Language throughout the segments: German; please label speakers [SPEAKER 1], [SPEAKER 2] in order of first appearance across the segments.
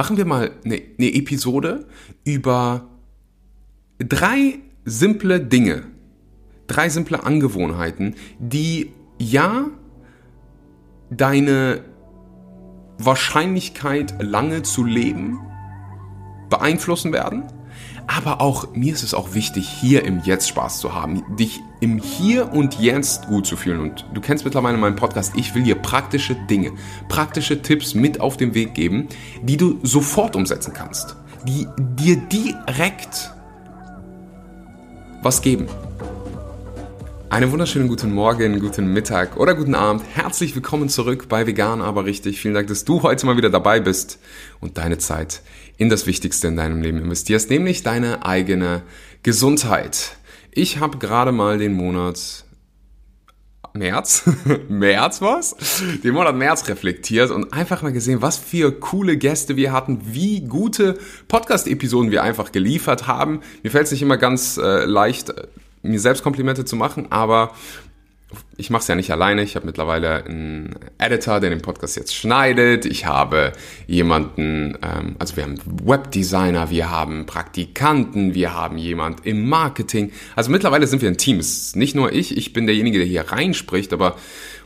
[SPEAKER 1] machen wir mal eine, eine Episode über drei simple Dinge, drei simple Angewohnheiten, die ja deine Wahrscheinlichkeit, lange zu leben, beeinflussen werden. Aber auch mir ist es auch wichtig, hier im Jetzt Spaß zu haben, dich im Hier und Jetzt gut zu fühlen. Und du kennst mittlerweile meinen Podcast. Ich will dir praktische Dinge, praktische Tipps mit auf den Weg geben, die du sofort umsetzen kannst, die dir direkt was geben. Einen wunderschönen guten Morgen, guten Mittag oder guten Abend. Herzlich willkommen zurück bei Vegan aber richtig. Vielen Dank, dass du heute mal wieder dabei bist und deine Zeit in das Wichtigste in deinem Leben investierst, nämlich deine eigene Gesundheit. Ich habe gerade mal den Monat März, März was? Den Monat März reflektiert und einfach mal gesehen, was für coole Gäste wir hatten, wie gute Podcast-Episoden wir einfach geliefert haben. Mir fällt es nicht immer ganz äh, leicht, mir selbst Komplimente zu machen, aber ich mache es ja nicht alleine. Ich habe mittlerweile einen Editor, der den Podcast jetzt schneidet. Ich habe jemanden, ähm, also wir haben Webdesigner, wir haben Praktikanten, wir haben jemand im Marketing. Also mittlerweile sind wir ein Team. Es ist nicht nur ich, ich bin derjenige, der hier reinspricht, aber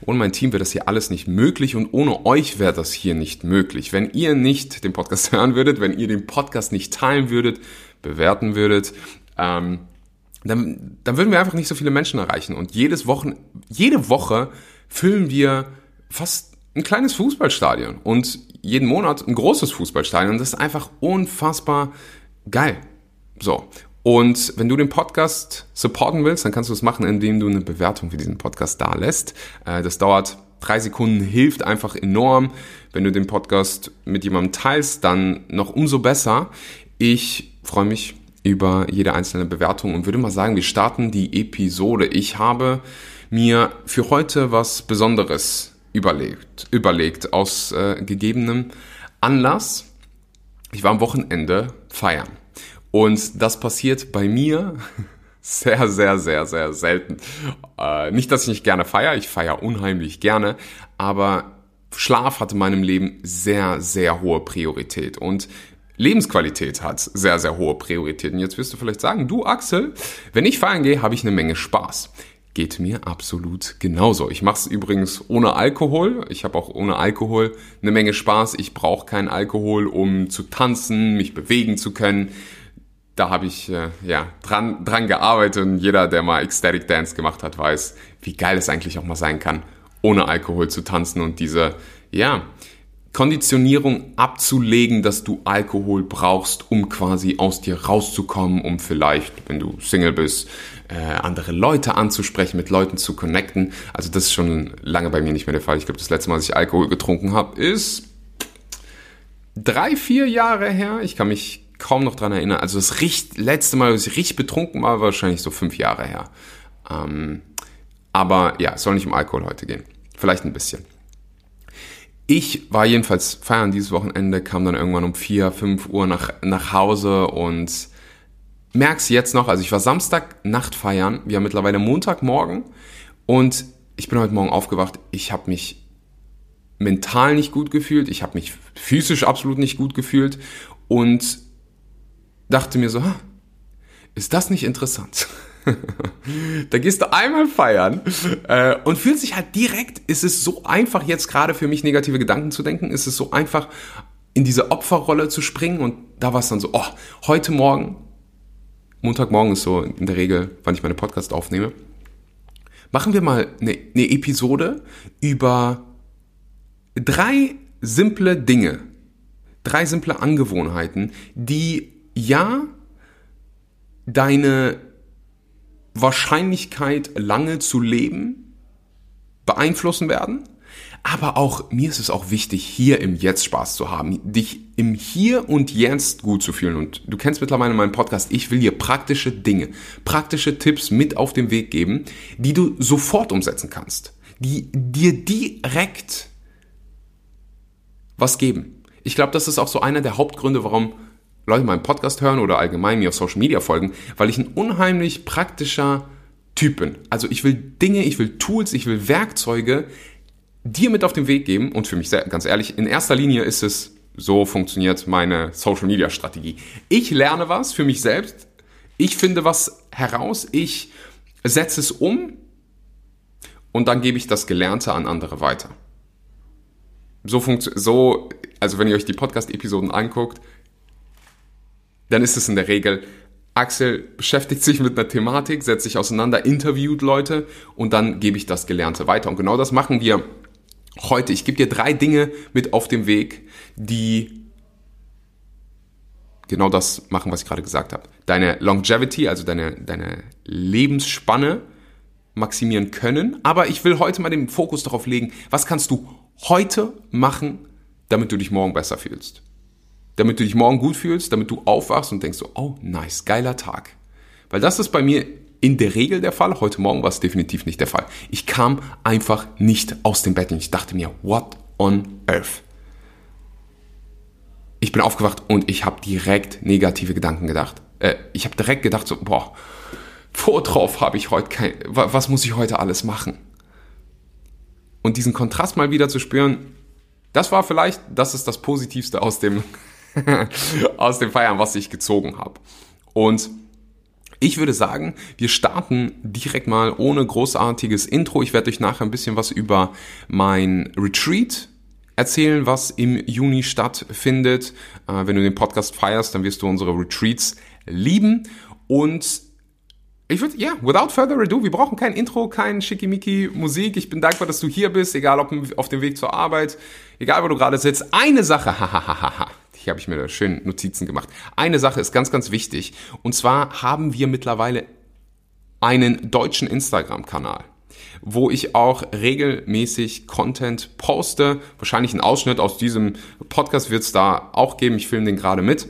[SPEAKER 1] ohne mein Team wäre das hier alles nicht möglich und ohne euch wäre das hier nicht möglich. Wenn ihr nicht den Podcast hören würdet, wenn ihr den Podcast nicht teilen würdet, bewerten würdet, ähm, dann, dann würden wir einfach nicht so viele Menschen erreichen. Und jedes Wochen, jede Woche füllen wir fast ein kleines Fußballstadion und jeden Monat ein großes Fußballstadion. Das ist einfach unfassbar geil. So. Und wenn du den Podcast supporten willst, dann kannst du es machen, indem du eine Bewertung für diesen Podcast da lässt. Äh, das dauert drei Sekunden, hilft einfach enorm. Wenn du den Podcast mit jemandem teilst, dann noch umso besser. Ich freue mich über jede einzelne Bewertung und würde mal sagen, wir starten die Episode. Ich habe mir für heute was Besonderes überlegt, überlegt aus äh, gegebenem Anlass. Ich war am Wochenende feiern und das passiert bei mir sehr, sehr, sehr, sehr selten. Äh, nicht, dass ich nicht gerne feiere, ich feiere unheimlich gerne, aber Schlaf hat in meinem Leben sehr, sehr hohe Priorität. Und Lebensqualität hat sehr, sehr hohe Prioritäten. Jetzt wirst du vielleicht sagen, du Axel, wenn ich feiern gehe, habe ich eine Menge Spaß. Geht mir absolut genauso. Ich mache es übrigens ohne Alkohol. Ich habe auch ohne Alkohol eine Menge Spaß. Ich brauche keinen Alkohol, um zu tanzen, mich bewegen zu können. Da habe ich äh, ja dran, dran gearbeitet und jeder, der mal Ecstatic Dance gemacht hat, weiß, wie geil es eigentlich auch mal sein kann, ohne Alkohol zu tanzen und diese ja Konditionierung abzulegen, dass du Alkohol brauchst, um quasi aus dir rauszukommen, um vielleicht, wenn du Single bist, äh, andere Leute anzusprechen, mit Leuten zu connecten. Also das ist schon lange bei mir nicht mehr der Fall. Ich glaube, das letzte Mal, dass ich Alkohol getrunken habe, ist drei, vier Jahre her. Ich kann mich kaum noch dran erinnern. Also das richt, letzte Mal, dass ich richtig betrunken war, war wahrscheinlich so fünf Jahre her. Ähm, aber ja, es soll nicht um Alkohol heute gehen. Vielleicht ein bisschen. Ich war jedenfalls feiern dieses Wochenende, kam dann irgendwann um 4, 5 Uhr nach, nach Hause und merk's jetzt noch, also ich war Samstag Nacht feiern, wir haben mittlerweile Montagmorgen. Und ich bin heute Morgen aufgewacht, ich habe mich mental nicht gut gefühlt, ich habe mich physisch absolut nicht gut gefühlt. Und dachte mir so, ist das nicht interessant? da gehst du einmal feiern äh, und fühlt sich halt direkt, ist es so einfach jetzt gerade für mich negative Gedanken zu denken, ist es so einfach in diese Opferrolle zu springen und da war es dann so, oh, heute Morgen, Montagmorgen ist so in der Regel, wann ich meine Podcast aufnehme, machen wir mal eine, eine Episode über drei simple Dinge, drei simple Angewohnheiten, die ja deine Wahrscheinlichkeit, lange zu leben, beeinflussen werden. Aber auch mir ist es auch wichtig, hier im Jetzt Spaß zu haben, dich im Hier und Jetzt gut zu fühlen. Und du kennst mittlerweile meinen Podcast. Ich will dir praktische Dinge, praktische Tipps mit auf den Weg geben, die du sofort umsetzen kannst, die dir direkt was geben. Ich glaube, das ist auch so einer der Hauptgründe, warum Leute meinen Podcast hören oder allgemein mir auf Social Media folgen, weil ich ein unheimlich praktischer Typ bin. Also ich will Dinge, ich will Tools, ich will Werkzeuge dir mit auf den Weg geben und für mich sehr, ganz ehrlich, in erster Linie ist es So funktioniert meine Social Media Strategie. Ich lerne was für mich selbst. Ich finde was heraus. Ich setze es um. Und dann gebe ich das Gelernte an andere weiter. So funktioniert, so, also wenn ihr euch die Podcast-Episoden anguckt, dann ist es in der Regel, Axel beschäftigt sich mit einer Thematik, setzt sich auseinander, interviewt Leute und dann gebe ich das Gelernte weiter. Und genau das machen wir heute. Ich gebe dir drei Dinge mit auf dem Weg, die genau das machen, was ich gerade gesagt habe. Deine Longevity, also deine, deine Lebensspanne maximieren können. Aber ich will heute mal den Fokus darauf legen, was kannst du heute machen, damit du dich morgen besser fühlst damit du dich morgen gut fühlst, damit du aufwachst und denkst so, oh nice, geiler Tag. Weil das ist bei mir in der Regel der Fall. Heute Morgen war es definitiv nicht der Fall. Ich kam einfach nicht aus dem Bett und ich dachte mir, what on earth? Ich bin aufgewacht und ich habe direkt negative Gedanken gedacht. Äh, ich habe direkt gedacht so, boah, vor drauf habe ich heute kein, was muss ich heute alles machen? Und diesen Kontrast mal wieder zu spüren, das war vielleicht, das ist das Positivste aus dem aus dem Feiern, was ich gezogen habe. Und ich würde sagen, wir starten direkt mal ohne großartiges Intro. Ich werde euch nachher ein bisschen was über mein Retreat erzählen, was im Juni stattfindet. Äh, wenn du den Podcast feierst, dann wirst du unsere Retreats lieben. Und ich würde, ja, yeah, without further ado, wir brauchen kein Intro, kein schickimicki Musik. Ich bin dankbar, dass du hier bist, egal ob auf dem Weg zur Arbeit, egal wo du gerade sitzt. Eine Sache, hahaha. Hier habe ich mir da schön Notizen gemacht. Eine Sache ist ganz, ganz wichtig. Und zwar haben wir mittlerweile einen deutschen Instagram-Kanal wo ich auch regelmäßig Content poste. Wahrscheinlich einen Ausschnitt aus diesem Podcast wird es da auch geben. Ich filme den gerade mit.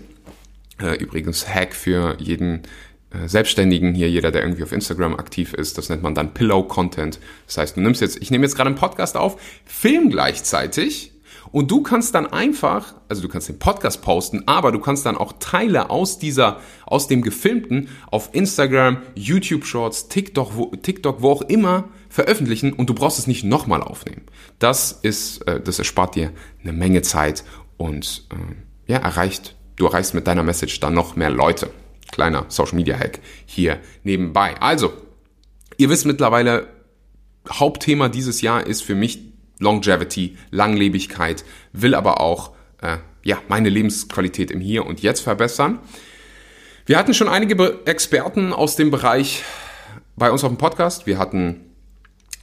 [SPEAKER 1] Äh, übrigens Hack für jeden äh, Selbstständigen hier, jeder, der irgendwie auf Instagram aktiv ist. Das nennt man dann Pillow Content. Das heißt, du nimmst jetzt, ich nehme jetzt gerade einen Podcast auf, film gleichzeitig und du kannst dann einfach, also du kannst den Podcast posten, aber du kannst dann auch Teile aus dieser, aus dem Gefilmten auf Instagram, YouTube Shorts, TikTok, wo, TikTok, wo auch immer veröffentlichen und du brauchst es nicht nochmal aufnehmen. Das ist, äh, das erspart dir eine Menge Zeit und äh, ja, erreicht, du erreichst mit deiner Message dann noch mehr Leute. Kleiner Social Media Hack hier nebenbei. Also, ihr wisst mittlerweile, Hauptthema dieses Jahr ist für mich Longevity, Langlebigkeit, will aber auch äh, ja, meine Lebensqualität im Hier und Jetzt verbessern. Wir hatten schon einige Experten aus dem Bereich bei uns auf dem Podcast. Wir hatten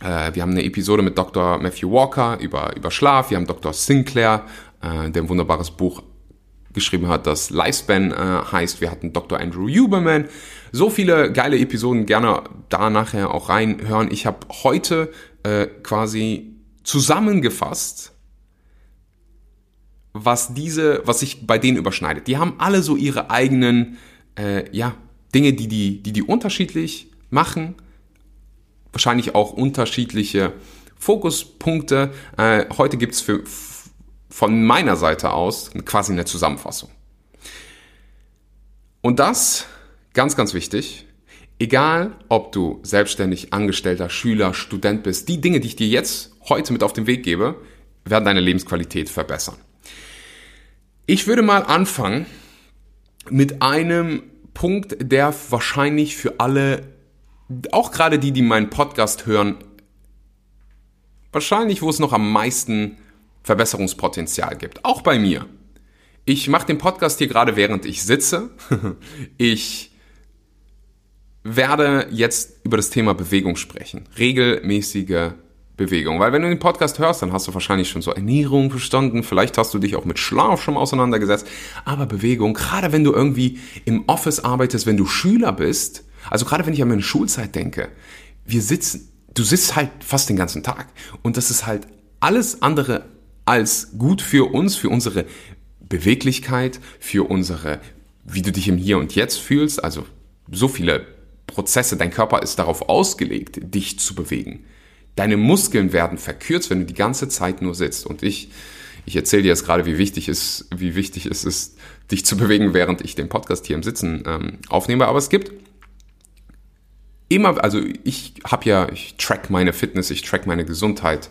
[SPEAKER 1] äh, wir haben eine Episode mit Dr. Matthew Walker über, über Schlaf. Wir haben Dr. Sinclair, äh, der ein wunderbares Buch geschrieben hat, das Lifespan äh, heißt. Wir hatten Dr. Andrew Huberman. So viele geile Episoden, gerne da nachher auch reinhören. Ich habe heute quasi zusammengefasst, was diese, was sich bei denen überschneidet. Die haben alle so ihre eigenen, äh, ja, Dinge, die die, die die unterschiedlich machen. Wahrscheinlich auch unterschiedliche Fokuspunkte. Äh, heute gibt's für, von meiner Seite aus quasi eine Zusammenfassung. Und das, ganz, ganz wichtig, egal ob du selbstständig, Angestellter, Schüler, Student bist, die Dinge, die ich dir jetzt heute mit auf den Weg gebe, werden deine Lebensqualität verbessern. Ich würde mal anfangen mit einem Punkt, der wahrscheinlich für alle, auch gerade die, die meinen Podcast hören, wahrscheinlich, wo es noch am meisten Verbesserungspotenzial gibt. Auch bei mir. Ich mache den Podcast hier gerade während ich sitze. Ich werde jetzt über das Thema Bewegung sprechen. Regelmäßige Bewegung. Weil wenn du den Podcast hörst, dann hast du wahrscheinlich schon so Ernährung verstanden, vielleicht hast du dich auch mit Schlaf schon auseinandergesetzt, aber Bewegung, gerade wenn du irgendwie im Office arbeitest, wenn du Schüler bist, also gerade wenn ich an meine Schulzeit denke, wir sitzen, du sitzt halt fast den ganzen Tag und das ist halt alles andere als gut für uns, für unsere Beweglichkeit, für unsere, wie du dich im Hier und Jetzt fühlst, also so viele Prozesse, dein Körper ist darauf ausgelegt, dich zu bewegen. Deine Muskeln werden verkürzt, wenn du die ganze Zeit nur sitzt. Und ich, ich erzähle dir jetzt gerade, wie wichtig es, wie wichtig es ist, dich zu bewegen, während ich den Podcast hier im Sitzen ähm, aufnehme. Aber es gibt immer, also ich habe ja, ich track meine Fitness, ich track meine Gesundheit,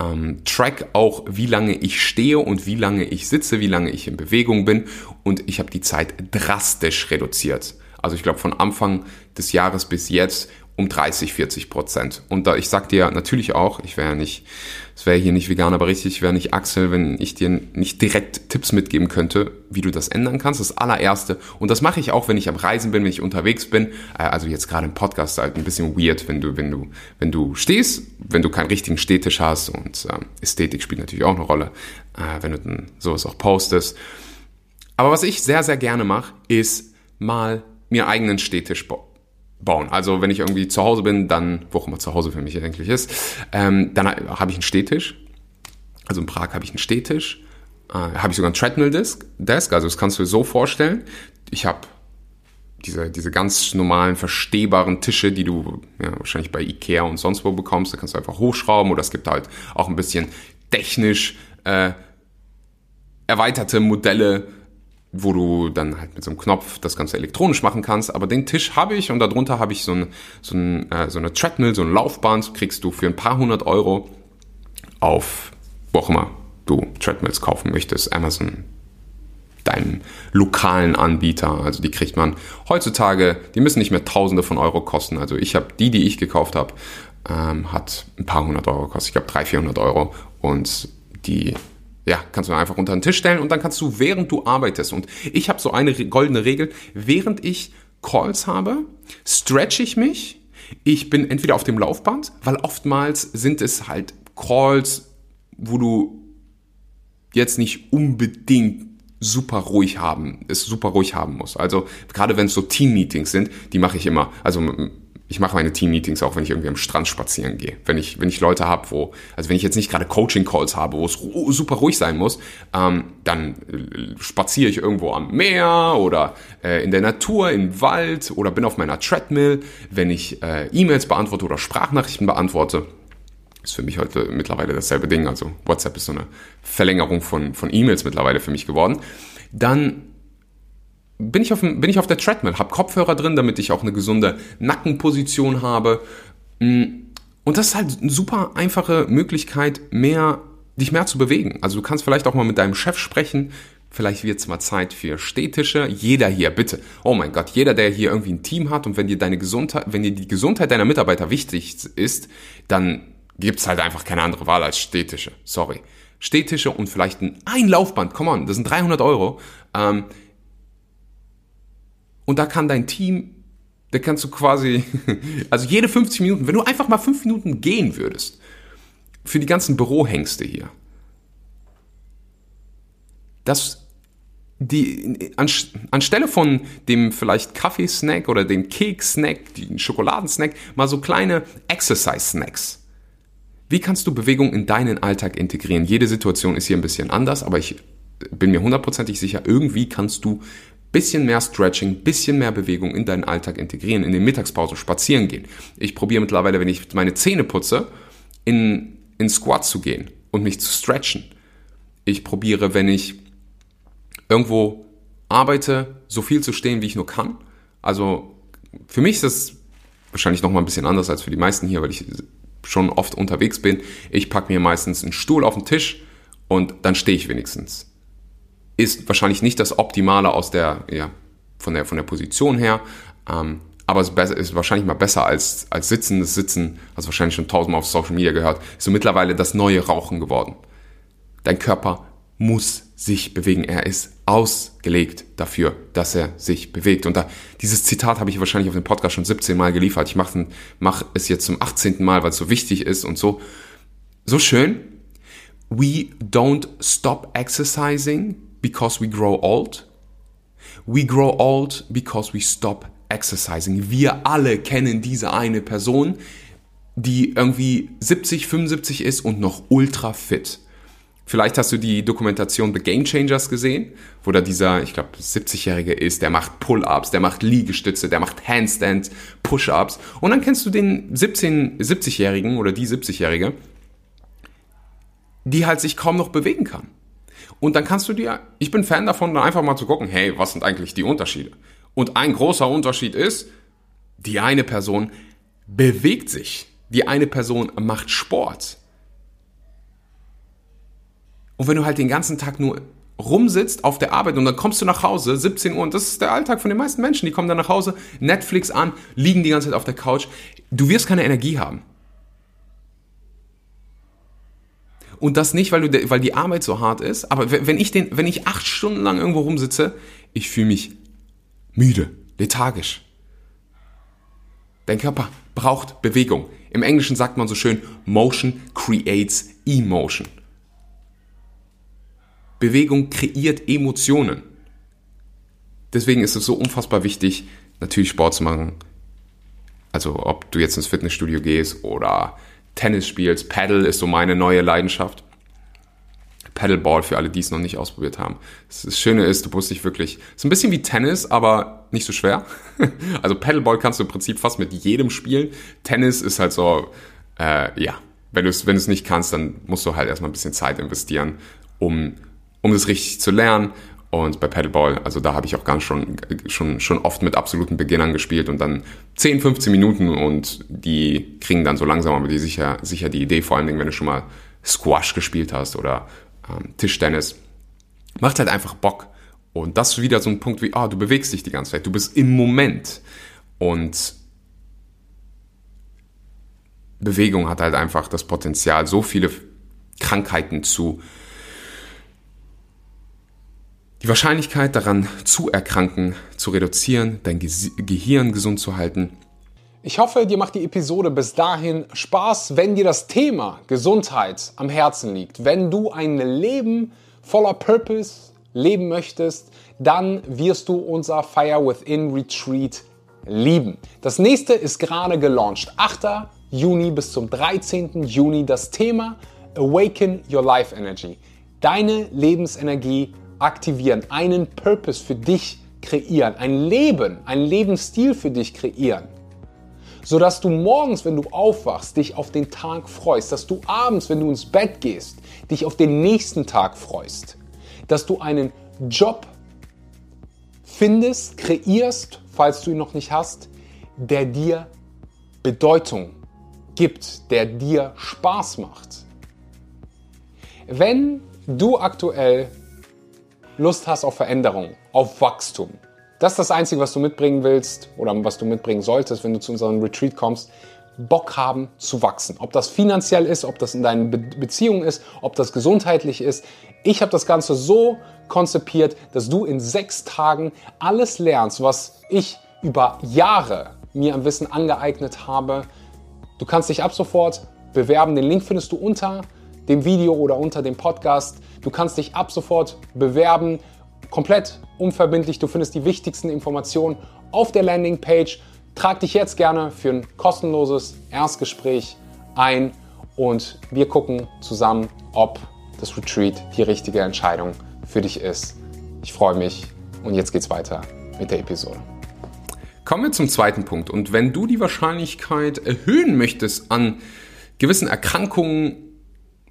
[SPEAKER 1] ähm, track auch, wie lange ich stehe und wie lange ich sitze, wie lange ich in Bewegung bin und ich habe die Zeit drastisch reduziert. Also ich glaube von Anfang des Jahres bis jetzt um 30, 40 Prozent. Und da, ich sag dir natürlich auch, ich wäre ja nicht, es wäre hier nicht vegan, aber richtig, ich wäre nicht Axel, wenn ich dir nicht direkt Tipps mitgeben könnte, wie du das ändern kannst. Das allererste. Und das mache ich auch, wenn ich am Reisen bin, wenn ich unterwegs bin. Äh, also jetzt gerade im Podcast halt ein bisschen weird, wenn du, wenn du, wenn du stehst, wenn du keinen richtigen Stehtisch hast und äh, Ästhetik spielt natürlich auch eine Rolle, äh, wenn du dann sowas auch postest. Aber was ich sehr, sehr gerne mache, ist mal mir eigenen Stehtisch bauen bauen. Also wenn ich irgendwie zu Hause bin, dann, wo auch immer zu Hause für mich eigentlich ist, ähm, dann habe ich einen Stehtisch. Also in Prag habe ich einen Stehtisch. Äh, habe ich sogar einen Treadmill-Desk. Desk, also das kannst du dir so vorstellen. Ich habe diese, diese ganz normalen verstehbaren Tische, die du ja, wahrscheinlich bei Ikea und sonst wo bekommst. Da kannst du einfach hochschrauben oder es gibt halt auch ein bisschen technisch äh, erweiterte Modelle, wo du dann halt mit so einem Knopf das Ganze elektronisch machen kannst. Aber den Tisch habe ich und darunter habe ich so, ein, so, ein, äh, so eine Treadmill, so ein Laufband, kriegst du für ein paar hundert Euro auf, wo auch immer du Treadmills kaufen möchtest, Amazon, deinem lokalen Anbieter. Also die kriegt man heutzutage, die müssen nicht mehr Tausende von Euro kosten. Also ich habe die, die ich gekauft habe, ähm, hat ein paar hundert Euro gekostet. Ich glaube 300, 400 Euro und die ja, kannst du einfach unter den Tisch stellen und dann kannst du, während du arbeitest, und ich habe so eine goldene Regel, während ich Calls habe, stretch ich mich, ich bin entweder auf dem Laufband, weil oftmals sind es halt Calls, wo du jetzt nicht unbedingt super ruhig haben, es super ruhig haben muss. Also gerade wenn es so Team-Meetings sind, die mache ich immer. Also ich mache meine Team-Meetings auch, wenn ich irgendwie am Strand spazieren gehe. Wenn ich, wenn ich Leute habe, wo, also wenn ich jetzt nicht gerade Coaching-Calls habe, wo es super ruhig sein muss, ähm, dann äh, spaziere ich irgendwo am Meer oder äh, in der Natur, im Wald oder bin auf meiner Treadmill. Wenn ich äh, E-Mails beantworte oder Sprachnachrichten beantworte, ist für mich heute mittlerweile dasselbe Ding. Also WhatsApp ist so eine Verlängerung von, von E-Mails mittlerweile für mich geworden. Dann bin ich auf, bin ich auf der Treadmill, habe Kopfhörer drin, damit ich auch eine gesunde Nackenposition habe. Mm, und das ist halt eine super einfache Möglichkeit, mehr, dich mehr zu bewegen. Also du kannst vielleicht auch mal mit deinem Chef sprechen. Vielleicht wird es mal Zeit für Stehtische. Jeder hier, bitte. Oh mein Gott, jeder, der hier irgendwie ein Team hat und wenn dir deine Gesundheit, wenn dir die Gesundheit deiner Mitarbeiter wichtig ist, dann gibt es halt einfach keine andere Wahl als Stehtische. Sorry. Stehtische und vielleicht ein, ein Laufband. Come on, das sind 300 Euro. Ähm, und da kann dein Team, da kannst du quasi, also jede 50 Minuten, wenn du einfach mal 5 Minuten gehen würdest, für die ganzen Bürohengste hier, dass die, an, anstelle von dem vielleicht Kaffeesnack oder dem Kekssnack, den Schokoladensnack, mal so kleine Exercise-Snacks. Wie kannst du Bewegung in deinen Alltag integrieren? Jede Situation ist hier ein bisschen anders, aber ich bin mir hundertprozentig sicher, irgendwie kannst du bisschen mehr Stretching, bisschen mehr Bewegung in deinen Alltag integrieren, in den Mittagspausen spazieren gehen. Ich probiere mittlerweile, wenn ich meine Zähne putze, in, in Squat zu gehen und mich zu stretchen. Ich probiere, wenn ich irgendwo arbeite, so viel zu stehen, wie ich nur kann. Also für mich ist das wahrscheinlich nochmal ein bisschen anders als für die meisten hier, weil ich schon oft unterwegs bin. Ich packe mir meistens einen Stuhl auf den Tisch und dann stehe ich wenigstens ist wahrscheinlich nicht das Optimale aus der, ja, von der, von der Position her. Ähm, aber es ist wahrscheinlich mal besser als, als Sitzen. Das Sitzen, hast du wahrscheinlich schon tausendmal auf Social Media gehört, ist so mittlerweile das neue Rauchen geworden. Dein Körper muss sich bewegen. Er ist ausgelegt dafür, dass er sich bewegt. Und da, dieses Zitat habe ich wahrscheinlich auf dem Podcast schon 17 Mal geliefert. Ich mache mach es jetzt zum 18. Mal, weil es so wichtig ist und so. So schön. We don't stop exercising because we grow old. We grow old because we stop exercising. Wir alle kennen diese eine Person, die irgendwie 70, 75 ist und noch ultra fit. Vielleicht hast du die Dokumentation The Game Changers gesehen, wo da dieser, ich glaube, 70-Jährige ist, der macht Pull-Ups, der macht Liegestütze, der macht Handstands, Push-Ups. Und dann kennst du den 17, 70-Jährigen oder die 70-Jährige, die halt sich kaum noch bewegen kann. Und dann kannst du dir, ich bin Fan davon, dann einfach mal zu gucken, hey, was sind eigentlich die Unterschiede? Und ein großer Unterschied ist, die eine Person bewegt sich. Die eine Person macht Sport. Und wenn du halt den ganzen Tag nur rumsitzt auf der Arbeit und dann kommst du nach Hause, 17 Uhr, und das ist der Alltag von den meisten Menschen, die kommen dann nach Hause, Netflix an, liegen die ganze Zeit auf der Couch, du wirst keine Energie haben. Und das nicht, weil, du, weil die Arbeit so hart ist, aber wenn ich, den, wenn ich acht Stunden lang irgendwo rumsitze, ich fühle mich müde, lethargisch. Dein Körper braucht Bewegung. Im Englischen sagt man so schön, Motion creates emotion. Bewegung kreiert Emotionen. Deswegen ist es so unfassbar wichtig, natürlich Sport zu machen. Also ob du jetzt ins Fitnessstudio gehst oder Tennis spielst. Paddle ist so meine neue Leidenschaft. Paddleball für alle, die es noch nicht ausprobiert haben. Das Schöne ist, du musst dich wirklich, es ist ein bisschen wie Tennis, aber nicht so schwer. Also Paddleball kannst du im Prinzip fast mit jedem spielen. Tennis ist halt so, äh, ja, wenn du es wenn nicht kannst, dann musst du halt erstmal ein bisschen Zeit investieren, um um das richtig zu lernen. Und bei Paddleball, also da habe ich auch ganz schon, schon, schon oft mit absoluten Beginnern gespielt und dann 10, 15 Minuten und die kriegen dann so langsam aber die sicher, sicher die Idee, vor allen Dingen, wenn du schon mal Squash gespielt hast oder ähm, Tischtennis. Macht halt einfach Bock. Und das ist wieder so ein Punkt wie, ah, oh, du bewegst dich die ganze Zeit, du bist im Moment. Und Bewegung hat halt einfach das Potenzial, so viele Krankheiten zu die Wahrscheinlichkeit daran zu erkranken zu reduzieren, dein Ge Gehirn gesund zu halten.
[SPEAKER 2] Ich hoffe, dir macht die Episode bis dahin Spaß, wenn dir das Thema Gesundheit am Herzen liegt. Wenn du ein Leben voller Purpose leben möchtest, dann wirst du unser Fire Within Retreat lieben. Das nächste ist gerade gelauncht. 8. Juni bis zum 13. Juni das Thema Awaken Your Life Energy. Deine Lebensenergie aktivieren, einen Purpose für dich kreieren, ein Leben, einen Lebensstil für dich kreieren. Sodass du morgens, wenn du aufwachst, dich auf den Tag freust, dass du abends, wenn du ins Bett gehst, dich auf den nächsten Tag freust, dass du einen Job findest, kreierst, falls du ihn noch nicht hast, der dir Bedeutung gibt, der dir Spaß macht. Wenn du aktuell Lust hast auf Veränderung, auf Wachstum. Das ist das Einzige, was du mitbringen willst oder was du mitbringen solltest, wenn du zu unserem Retreat kommst. Bock haben zu wachsen. Ob das finanziell ist, ob das in deinen Be Beziehungen ist, ob das gesundheitlich ist. Ich habe das Ganze so konzipiert, dass du in sechs Tagen alles lernst, was ich über Jahre mir am Wissen angeeignet habe. Du kannst dich ab sofort bewerben. Den Link findest du unter dem Video oder unter dem Podcast. Du kannst dich ab sofort bewerben, komplett unverbindlich. Du findest die wichtigsten Informationen auf der Landingpage. Trag dich jetzt gerne für ein kostenloses Erstgespräch ein und wir gucken zusammen, ob das Retreat die richtige Entscheidung für dich ist. Ich freue mich und jetzt geht's weiter mit der Episode.
[SPEAKER 1] Kommen wir zum zweiten Punkt. Und wenn du die Wahrscheinlichkeit erhöhen möchtest, an gewissen Erkrankungen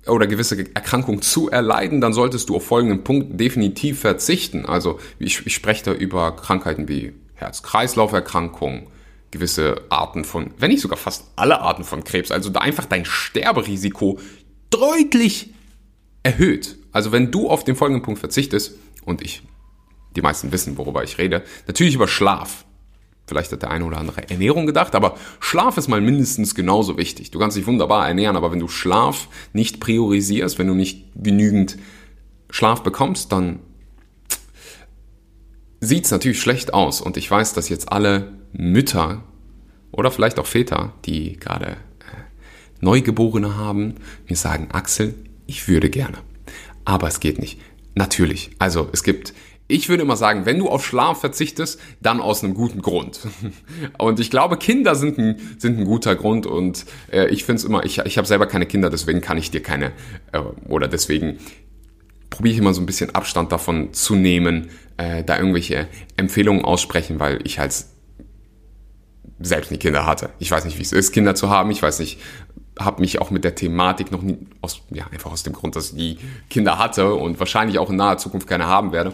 [SPEAKER 1] oder gewisse Erkrankung zu erleiden, dann solltest du auf folgenden Punkt definitiv verzichten. Also ich, ich spreche da über Krankheiten wie Herz-Kreislauf-Erkrankungen, gewisse Arten von, wenn nicht sogar fast alle Arten von Krebs, also da einfach dein Sterberisiko deutlich erhöht. Also wenn du auf den folgenden Punkt verzichtest, und ich, die meisten wissen, worüber ich rede, natürlich über Schlaf. Vielleicht hat der eine oder andere Ernährung gedacht, aber Schlaf ist mal mindestens genauso wichtig. Du kannst dich wunderbar ernähren, aber wenn du Schlaf nicht priorisierst, wenn du nicht genügend Schlaf bekommst, dann sieht es natürlich schlecht aus. Und ich weiß, dass jetzt alle Mütter oder vielleicht auch Väter, die gerade äh, Neugeborene haben, mir sagen, Axel, ich würde gerne. Aber es geht nicht. Natürlich. Also es gibt ich würde immer sagen, wenn du auf Schlaf verzichtest, dann aus einem guten Grund. Und ich glaube, Kinder sind ein, sind ein guter Grund und äh, ich finde es immer, ich, ich habe selber keine Kinder, deswegen kann ich dir keine, äh, oder deswegen probiere ich immer so ein bisschen Abstand davon zu nehmen, äh, da irgendwelche Empfehlungen aussprechen, weil ich halt selbst nie Kinder hatte. Ich weiß nicht, wie es ist, Kinder zu haben. Ich weiß nicht, habe mich auch mit der Thematik noch nie, aus, ja, einfach aus dem Grund, dass ich die Kinder hatte und wahrscheinlich auch in naher Zukunft keine haben werde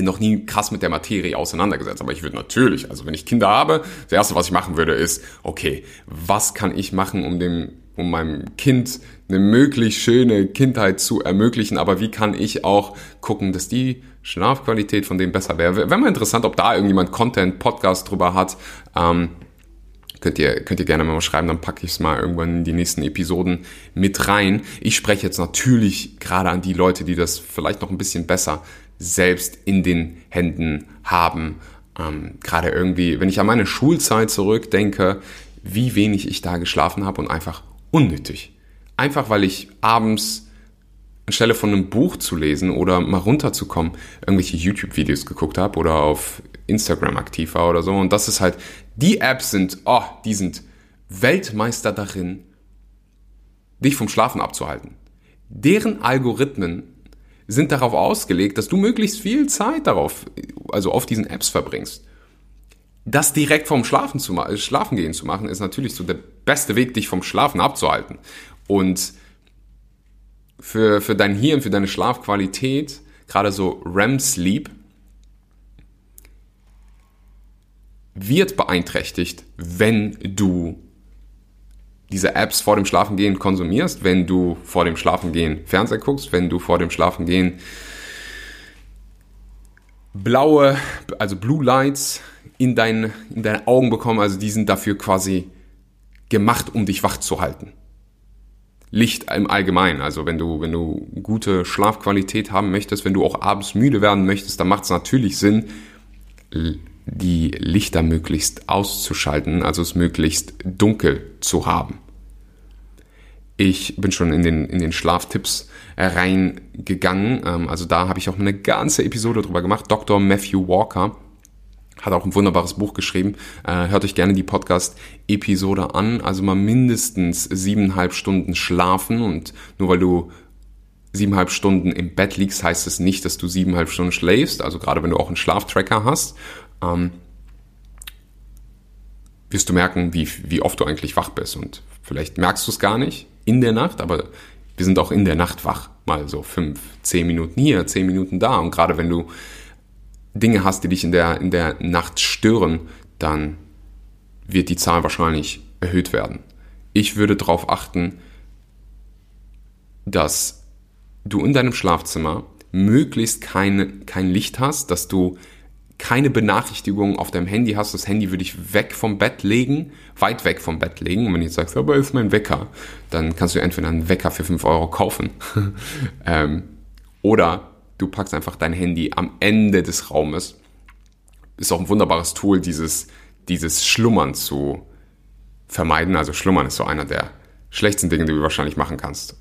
[SPEAKER 1] noch nie krass mit der Materie auseinandergesetzt. Aber ich würde natürlich, also wenn ich Kinder habe, das Erste, was ich machen würde, ist, okay, was kann ich machen, um dem, um meinem Kind eine möglichst schöne Kindheit zu ermöglichen, aber wie kann ich auch gucken, dass die Schlafqualität von dem besser wäre. Wäre mal interessant, ob da irgendjemand Content, Podcast drüber hat. Ähm, könnt ihr, könnt ihr gerne mal schreiben, dann packe ich es mal irgendwann in die nächsten Episoden mit rein. Ich spreche jetzt natürlich gerade an die Leute, die das vielleicht noch ein bisschen besser selbst in den Händen haben. Ähm, gerade irgendwie, wenn ich an meine Schulzeit zurückdenke, wie wenig ich da geschlafen habe und einfach unnötig. Einfach weil ich abends anstelle von einem Buch zu lesen oder mal runterzukommen, irgendwelche YouTube-Videos geguckt habe oder auf Instagram aktiv war oder so. Und das ist halt, die Apps sind, oh, die sind Weltmeister darin, dich vom Schlafen abzuhalten. Deren Algorithmen sind darauf ausgelegt, dass du möglichst viel Zeit darauf, also auf diesen Apps verbringst. Das direkt vom Schlafen zu Schlafen gehen zu machen, ist natürlich so der beste Weg, dich vom Schlafen abzuhalten. Und für, für dein Hirn, für deine Schlafqualität, gerade so REM Sleep, wird beeinträchtigt, wenn du diese Apps vor dem Schlafengehen konsumierst, wenn du vor dem Schlafengehen Fernseher guckst, wenn du vor dem Schlafengehen blaue, also Blue Lights in, dein, in deine Augen bekommen, also die sind dafür quasi gemacht, um dich wach zu halten. Licht im Allgemeinen, also wenn du, wenn du gute Schlafqualität haben möchtest, wenn du auch abends müde werden möchtest, dann macht es natürlich Sinn, die Lichter möglichst auszuschalten, also es möglichst dunkel zu haben. Ich bin schon in den, in den Schlaftipps reingegangen. Ähm, also da habe ich auch eine ganze Episode drüber gemacht. Dr. Matthew Walker hat auch ein wunderbares Buch geschrieben. Äh, hört euch gerne die Podcast-Episode an. Also mal mindestens siebeneinhalb Stunden schlafen und nur weil du siebeneinhalb Stunden im Bett liegst, heißt es nicht, dass du siebeneinhalb Stunden schläfst. Also gerade wenn du auch einen Schlaftracker hast, ähm, wirst du merken, wie, wie oft du eigentlich wach bist. Und vielleicht merkst du es gar nicht in der Nacht, aber wir sind auch in der Nacht wach. Mal so fünf, zehn Minuten hier, zehn Minuten da. Und gerade wenn du Dinge hast, die dich in der, in der Nacht stören, dann wird die Zahl wahrscheinlich erhöht werden. Ich würde darauf achten, dass du in deinem Schlafzimmer möglichst keine, kein Licht hast, dass du keine Benachrichtigungen auf deinem Handy hast. Das Handy würde ich weg vom Bett legen, weit weg vom Bett legen. Und wenn du jetzt sagst, aber ist mein Wecker, dann kannst du entweder einen Wecker für 5 Euro kaufen ähm, oder du packst einfach dein Handy am Ende des Raumes. Ist auch ein wunderbares Tool, dieses, dieses Schlummern zu vermeiden. Also Schlummern ist so einer der schlechtesten Dinge, die du wahrscheinlich machen kannst,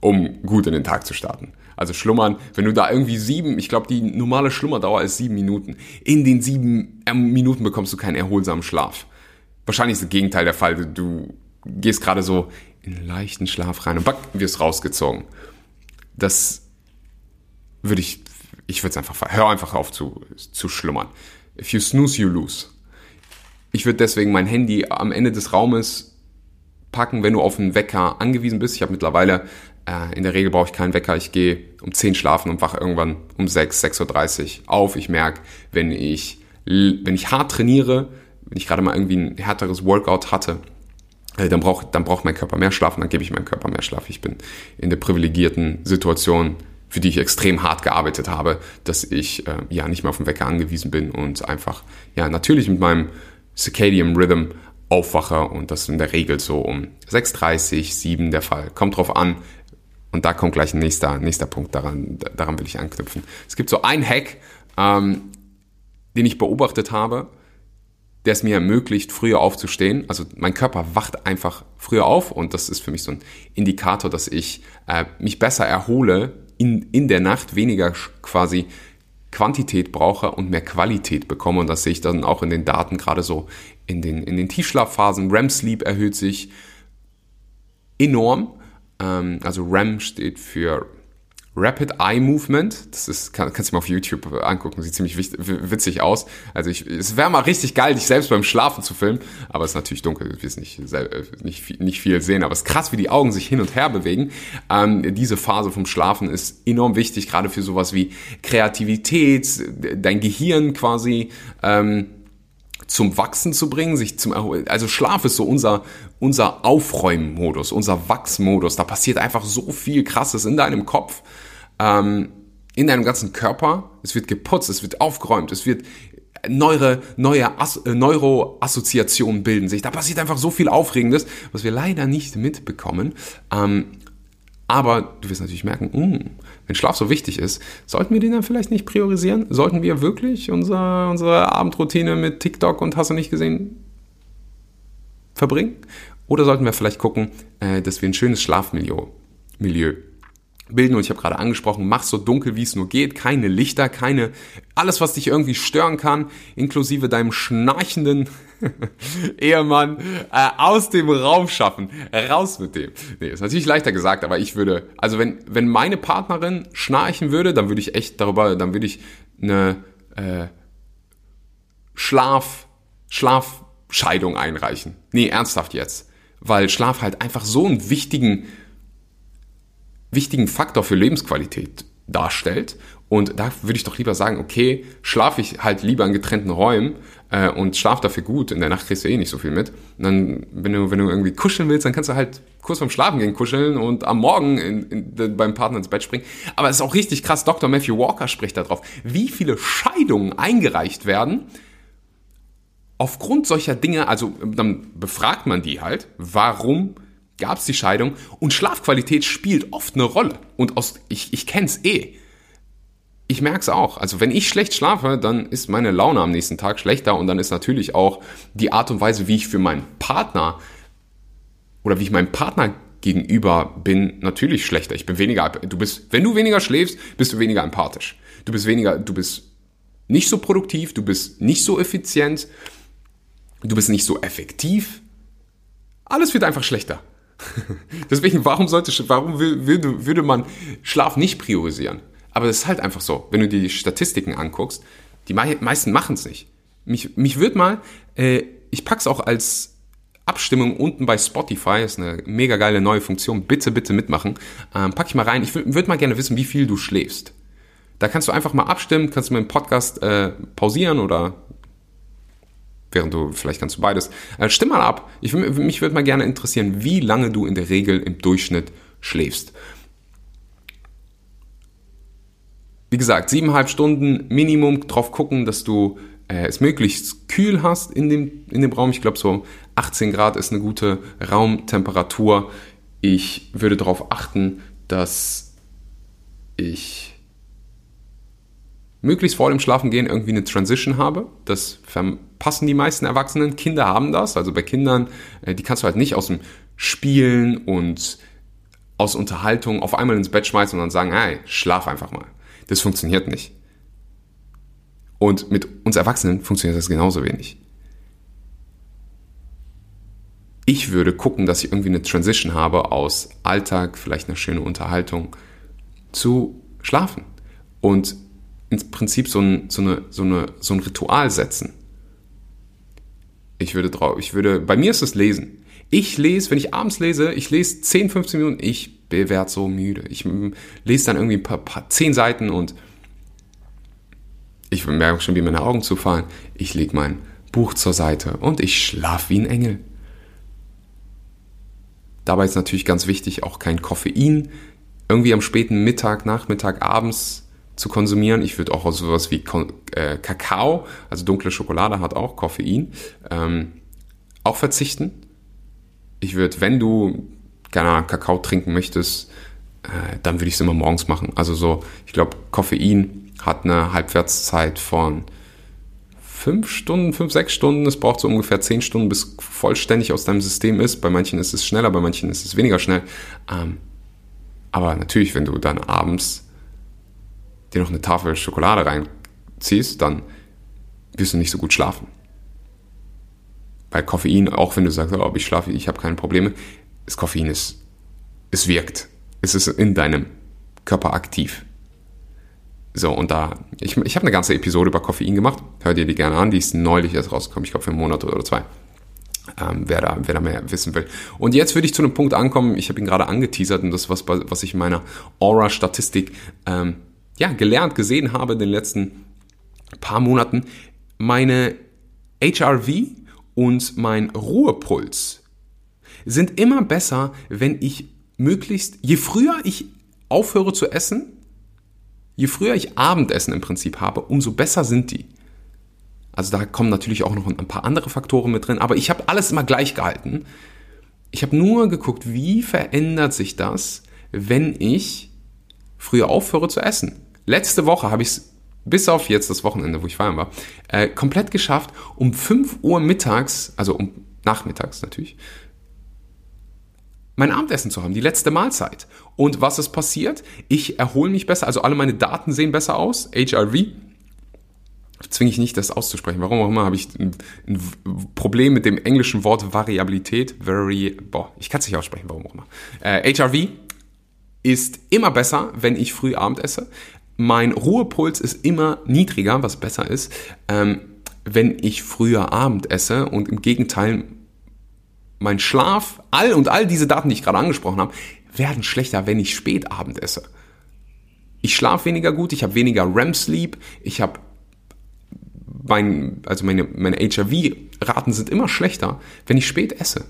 [SPEAKER 1] um gut in den Tag zu starten. Also Schlummern, wenn du da irgendwie sieben, ich glaube, die normale Schlummerdauer ist sieben Minuten. In den sieben Minuten bekommst du keinen erholsamen Schlaf. Wahrscheinlich ist das Gegenteil der Fall. Du gehst gerade so in einen leichten Schlaf rein und back, wirst rausgezogen. Das würde ich, ich würde es einfach, hör einfach auf zu, zu schlummern. If you snooze, you lose. Ich würde deswegen mein Handy am Ende des Raumes packen, wenn du auf einen Wecker angewiesen bist. Ich habe mittlerweile, in der Regel brauche ich keinen Wecker. Ich gehe um 10 schlafen und wache irgendwann um 6, 6.30 Uhr auf. Ich merke, wenn ich, wenn ich hart trainiere, wenn ich gerade mal irgendwie ein härteres Workout hatte, äh, dann braucht, dann braucht mein Körper mehr Schlaf und dann gebe ich meinem Körper mehr Schlaf. Ich bin in der privilegierten Situation, für die ich extrem hart gearbeitet habe, dass ich äh, ja nicht mehr auf den Wecker angewiesen bin und einfach ja natürlich mit meinem Circadian Rhythm aufwache und das in der Regel so um 6.30, 7 der Fall. Kommt drauf an. Und da kommt gleich ein nächster, nächster Punkt, daran, daran will ich anknüpfen. Es gibt so einen Hack, ähm, den ich beobachtet habe, der es mir ermöglicht, früher aufzustehen. Also mein Körper wacht einfach früher auf und das ist für mich so ein Indikator, dass ich äh, mich besser erhole in, in der Nacht, weniger quasi Quantität brauche und mehr Qualität bekomme. Und das sehe ich dann auch in den Daten, gerade so in den, in den Tiefschlafphasen. REM Sleep erhöht sich enorm. Ähm, also REM steht für Rapid Eye Movement. Das ist, kann, kannst du mal auf YouTube angucken, sieht ziemlich witzig aus. Also ich, es wäre mal richtig geil, dich selbst beim Schlafen zu filmen, aber es ist natürlich dunkel, du wirst nicht, nicht, nicht viel sehen, aber es ist krass, wie die Augen sich hin und her bewegen. Ähm, diese Phase vom Schlafen ist enorm wichtig, gerade für sowas wie Kreativität, dein Gehirn quasi ähm, zum Wachsen zu bringen, sich zum also Schlaf ist so unser unser Aufräummodus, unser Wachsmodus. Da passiert einfach so viel Krasses in deinem Kopf, ähm, in deinem ganzen Körper. Es wird geputzt, es wird aufgeräumt, es wird neue neue äh, Neuroassoziationen bilden sich. Da passiert einfach so viel Aufregendes, was wir leider nicht mitbekommen. Ähm, aber du wirst natürlich merken, mh, mm, wenn Schlaf so wichtig ist, sollten wir den dann vielleicht nicht priorisieren? Sollten wir wirklich unser, unsere Abendroutine mit TikTok und hast du nicht gesehen verbringen? Oder sollten wir vielleicht gucken, äh, dass wir ein schönes Schlafmilieu Milieu bilden. Und ich habe gerade angesprochen, mach so dunkel, wie es nur geht. Keine Lichter, keine, alles, was dich irgendwie stören kann, inklusive deinem schnarchenden Ehemann, äh, aus dem Raum schaffen. Raus mit dem. Nee, ist natürlich leichter gesagt, aber ich würde, also wenn, wenn meine Partnerin schnarchen würde, dann würde ich echt darüber, dann würde ich eine äh, Schlaf, Schlafscheidung einreichen. Nee, ernsthaft jetzt. Weil Schlaf halt einfach so einen wichtigen wichtigen Faktor für Lebensqualität darstellt. Und da würde ich doch lieber sagen, okay, schlafe ich halt lieber in getrennten Räumen äh, und schlaf dafür gut. In der Nacht kriegst du eh nicht so viel mit. Und dann, wenn du, wenn du irgendwie kuscheln willst, dann kannst du halt kurz vorm Schlafen gehen kuscheln und am Morgen in, in, beim Partner ins Bett springen. Aber es ist auch richtig krass, Dr. Matthew Walker spricht darauf, wie viele Scheidungen eingereicht werden, aufgrund solcher Dinge, also dann befragt man die halt, warum gab es die Scheidung und Schlafqualität spielt oft eine Rolle. Und aus, ich, ich kenne es eh. Ich merke es auch. Also wenn ich schlecht schlafe, dann ist meine Laune am nächsten Tag schlechter und dann ist natürlich auch die Art und Weise, wie ich für meinen Partner oder wie ich meinem Partner gegenüber bin, natürlich schlechter. Ich bin weniger, du bist, wenn du weniger schläfst, bist du weniger empathisch. Du bist weniger, du bist nicht so produktiv, du bist nicht so effizient, du bist nicht so effektiv. Alles wird einfach schlechter. Deswegen, warum sollte, warum würde, würde man Schlaf nicht priorisieren? Aber das ist halt einfach so. Wenn du dir die Statistiken anguckst, die meisten machen es nicht. Mich, mich wird mal, äh, ich pack's auch als Abstimmung unten bei Spotify, ist eine mega geile neue Funktion. Bitte, bitte mitmachen. Ähm, pack ich mal rein. Ich würde mal gerne wissen, wie viel du schläfst. Da kannst du einfach mal abstimmen, kannst du mit dem Podcast äh, pausieren oder während du, vielleicht kannst du beides. Äh, stimm mal ab. Ich, mich würde mal gerne interessieren, wie lange du in der Regel im Durchschnitt schläfst. Wie gesagt, siebeneinhalb Stunden Minimum drauf gucken, dass du äh, es möglichst kühl hast in dem, in dem Raum. Ich glaube, so 18 Grad ist eine gute Raumtemperatur. Ich würde darauf achten, dass ich möglichst vor dem Schlafengehen irgendwie eine Transition habe. Das verpassen die meisten Erwachsenen. Kinder haben das. Also bei Kindern, äh, die kannst du halt nicht aus dem Spielen und aus Unterhaltung auf einmal ins Bett schmeißen und dann sagen, hey, schlaf einfach mal. Das funktioniert nicht. Und mit uns Erwachsenen funktioniert das genauso wenig. Ich würde gucken, dass ich irgendwie eine Transition habe aus Alltag, vielleicht eine schöne Unterhaltung, zu Schlafen. Und ins Prinzip so ein, so, eine, so, eine, so ein Ritual setzen. Ich würde drauf, ich würde, bei mir ist es Lesen. Ich lese, wenn ich abends lese, ich lese 10, 15 Minuten, ich werde so müde. Ich lese dann irgendwie ein paar, paar 10 Seiten und ich merke schon, wie meine Augen zufallen. Ich lege mein Buch zur Seite und ich schlafe wie ein Engel. Dabei ist natürlich ganz wichtig, auch kein Koffein irgendwie am späten Mittag, Nachmittag, abends zu konsumieren. Ich würde auch auf sowas wie äh, Kakao, also dunkle Schokolade hat auch Koffein, ähm, auch verzichten. Ich würde, wenn du keine Ahnung, Kakao trinken möchtest, äh, dann würde ich es immer morgens machen. Also so, ich glaube, Koffein hat eine Halbwertszeit von fünf Stunden, fünf, sechs Stunden. Es braucht so ungefähr zehn Stunden, bis vollständig aus deinem System ist. Bei manchen ist es schneller, bei manchen ist es weniger schnell. Ähm, aber natürlich, wenn du dann abends dir noch eine Tafel Schokolade reinziehst, dann wirst du nicht so gut schlafen. Bei Koffein, auch wenn du sagst, oh, ich schlafe, ich habe keine Probleme, das Koffein ist, es wirkt. Es ist in deinem körperaktiv. So, und da, ich, ich habe eine ganze Episode über Koffein gemacht. Hört ihr die gerne an, die ist neulich erst rausgekommen, ich glaube für einen Monat oder zwei. Ähm, wer, da, wer da mehr wissen will. Und jetzt würde ich zu einem Punkt ankommen, ich habe ihn gerade angeteasert und das, was, was ich in meiner Aura-Statistik ähm, ja, gelernt, gesehen habe in den letzten paar Monaten. Meine HRV und mein Ruhepuls sind immer besser, wenn ich möglichst, je früher ich aufhöre zu essen, je früher ich Abendessen im Prinzip habe, umso besser sind die. Also da kommen natürlich auch noch ein paar andere Faktoren mit drin, aber ich habe alles immer gleich gehalten. Ich habe nur geguckt, wie verändert sich das, wenn ich früher aufhöre zu essen. Letzte Woche habe ich es, bis auf jetzt das Wochenende, wo ich feiern war, äh, komplett geschafft, um 5 Uhr mittags, also um nachmittags natürlich, mein Abendessen zu haben, die letzte Mahlzeit. Und was ist passiert? Ich erhole mich besser, also alle meine Daten sehen besser aus, HRV. Zwinge ich nicht, das auszusprechen. Warum auch immer habe ich ein, ein Problem mit dem englischen Wort Variabilität. Very, boah, ich kann es nicht aussprechen, warum auch immer. Äh, HRV ist immer besser, wenn ich früh Abend esse. Mein Ruhepuls ist immer niedriger, was besser ist, ähm, wenn ich früher Abend esse. Und im Gegenteil, mein Schlaf, all und all diese Daten, die ich gerade angesprochen habe, werden schlechter, wenn ich spät Abend esse. Ich schlafe weniger gut, ich habe weniger REM-Sleep, ich habe mein, also meine, meine HRV-Raten sind immer schlechter, wenn ich spät esse.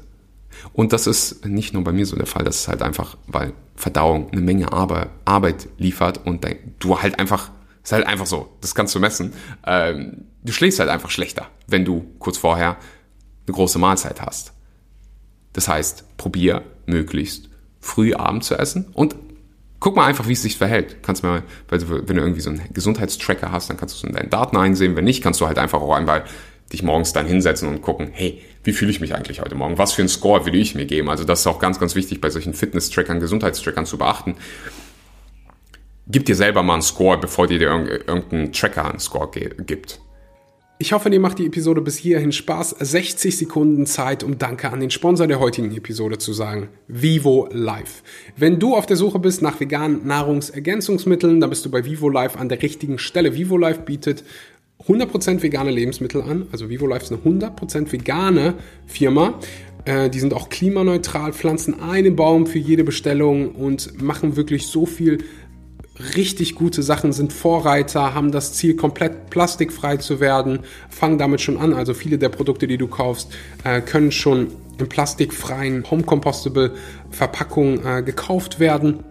[SPEAKER 1] Und das ist nicht nur bei mir so der Fall, das ist halt einfach, weil Verdauung eine Menge Arbeit liefert und du halt einfach, ist halt einfach so, das kannst du messen, ähm, du schläfst halt einfach schlechter, wenn du kurz vorher eine große Mahlzeit hast. Das heißt, probier möglichst früh Abend zu essen und guck mal einfach, wie es sich verhält. Kannst mal, wenn du irgendwie so einen Gesundheitstracker hast, dann kannst du es in deinen Daten einsehen. Wenn nicht, kannst du halt einfach auch einmal dich morgens dann hinsetzen und gucken, hey, wie fühle ich mich eigentlich heute Morgen? Was für einen Score will ich mir geben? Also das ist auch ganz, ganz wichtig bei solchen Fitness-Trackern, Gesundheitstrackern zu beachten. Gib dir selber mal einen Score, bevor dir irgendein Tracker einen Score gibt.
[SPEAKER 2] Ich hoffe, dir macht die Episode bis hierhin Spaß. 60 Sekunden Zeit, um Danke an den Sponsor der heutigen Episode zu sagen. Vivo Life. Wenn du auf der Suche bist nach veganen Nahrungsergänzungsmitteln, dann bist du bei Vivo Life an der richtigen Stelle. Vivo Life bietet 100% vegane Lebensmittel an. Also Vivo Life ist eine 100% vegane Firma. Äh, die sind auch klimaneutral, pflanzen einen Baum für jede Bestellung und machen wirklich so viel richtig gute Sachen, sind Vorreiter, haben das Ziel, komplett plastikfrei zu werden, fangen damit schon an. Also viele der Produkte, die du kaufst, äh, können schon in plastikfreien Home Compostable Verpackungen äh, gekauft werden.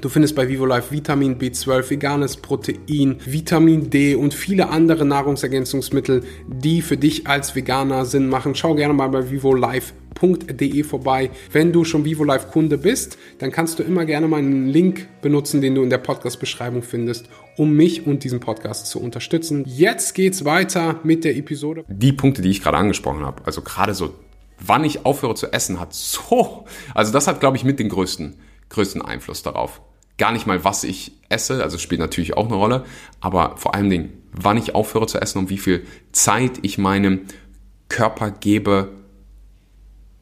[SPEAKER 2] Du findest bei VivoLife Vitamin B12, veganes Protein, Vitamin D und viele andere Nahrungsergänzungsmittel, die für dich als Veganer Sinn machen. Schau gerne mal bei vivolife.de vorbei. Wenn du schon VivoLife Kunde bist, dann kannst du immer gerne meinen Link benutzen, den du in der Podcast-Beschreibung findest, um mich und diesen Podcast zu unterstützen. Jetzt geht's weiter mit der Episode.
[SPEAKER 1] Die Punkte, die ich gerade angesprochen habe, also gerade so, wann ich aufhöre zu essen, hat so, also das hat, glaube ich, mit den größten größten Einfluss darauf gar nicht mal, was ich esse, also spielt natürlich auch eine Rolle, aber vor allen Dingen, wann ich aufhöre zu essen und wie viel Zeit ich meinem Körper gebe,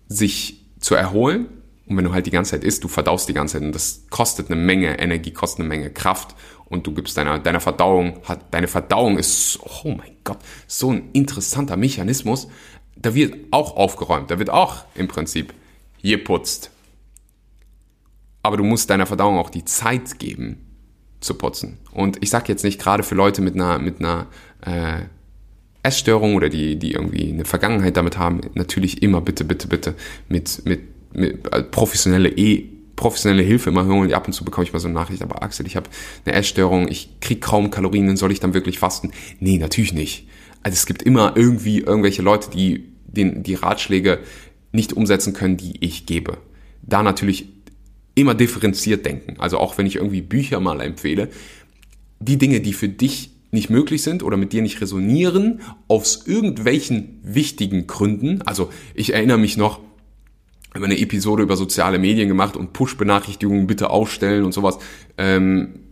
[SPEAKER 1] sich zu erholen. Und wenn du halt die ganze Zeit isst, du verdaust die ganze Zeit. Und das kostet eine Menge Energie, kostet eine Menge Kraft. Und du gibst deiner, deiner Verdauung, hat, deine Verdauung ist, oh mein Gott, so ein interessanter Mechanismus. Da wird auch aufgeräumt, da wird auch im Prinzip geputzt aber du musst deiner Verdauung auch die Zeit geben zu putzen. Und ich sage jetzt nicht gerade für Leute mit einer, mit einer äh, Essstörung oder die, die irgendwie eine Vergangenheit damit haben, natürlich immer bitte, bitte, bitte mit, mit, mit äh, professionelle eh professionelle Hilfe immer hören und ab und zu bekomme ich mal so eine Nachricht, aber Axel, ich habe eine Essstörung, ich kriege kaum Kalorien, soll ich dann wirklich fasten? Nee, natürlich nicht. Also es gibt immer irgendwie irgendwelche Leute, die den, die Ratschläge nicht umsetzen können, die ich gebe. Da natürlich immer differenziert denken. Also auch wenn ich irgendwie Bücher mal empfehle, die Dinge, die für dich nicht möglich sind oder mit dir nicht resonieren, aus irgendwelchen wichtigen Gründen. Also ich erinnere mich noch, haben eine Episode über soziale Medien gemacht und Push-Benachrichtigungen bitte ausstellen und sowas. Ähm,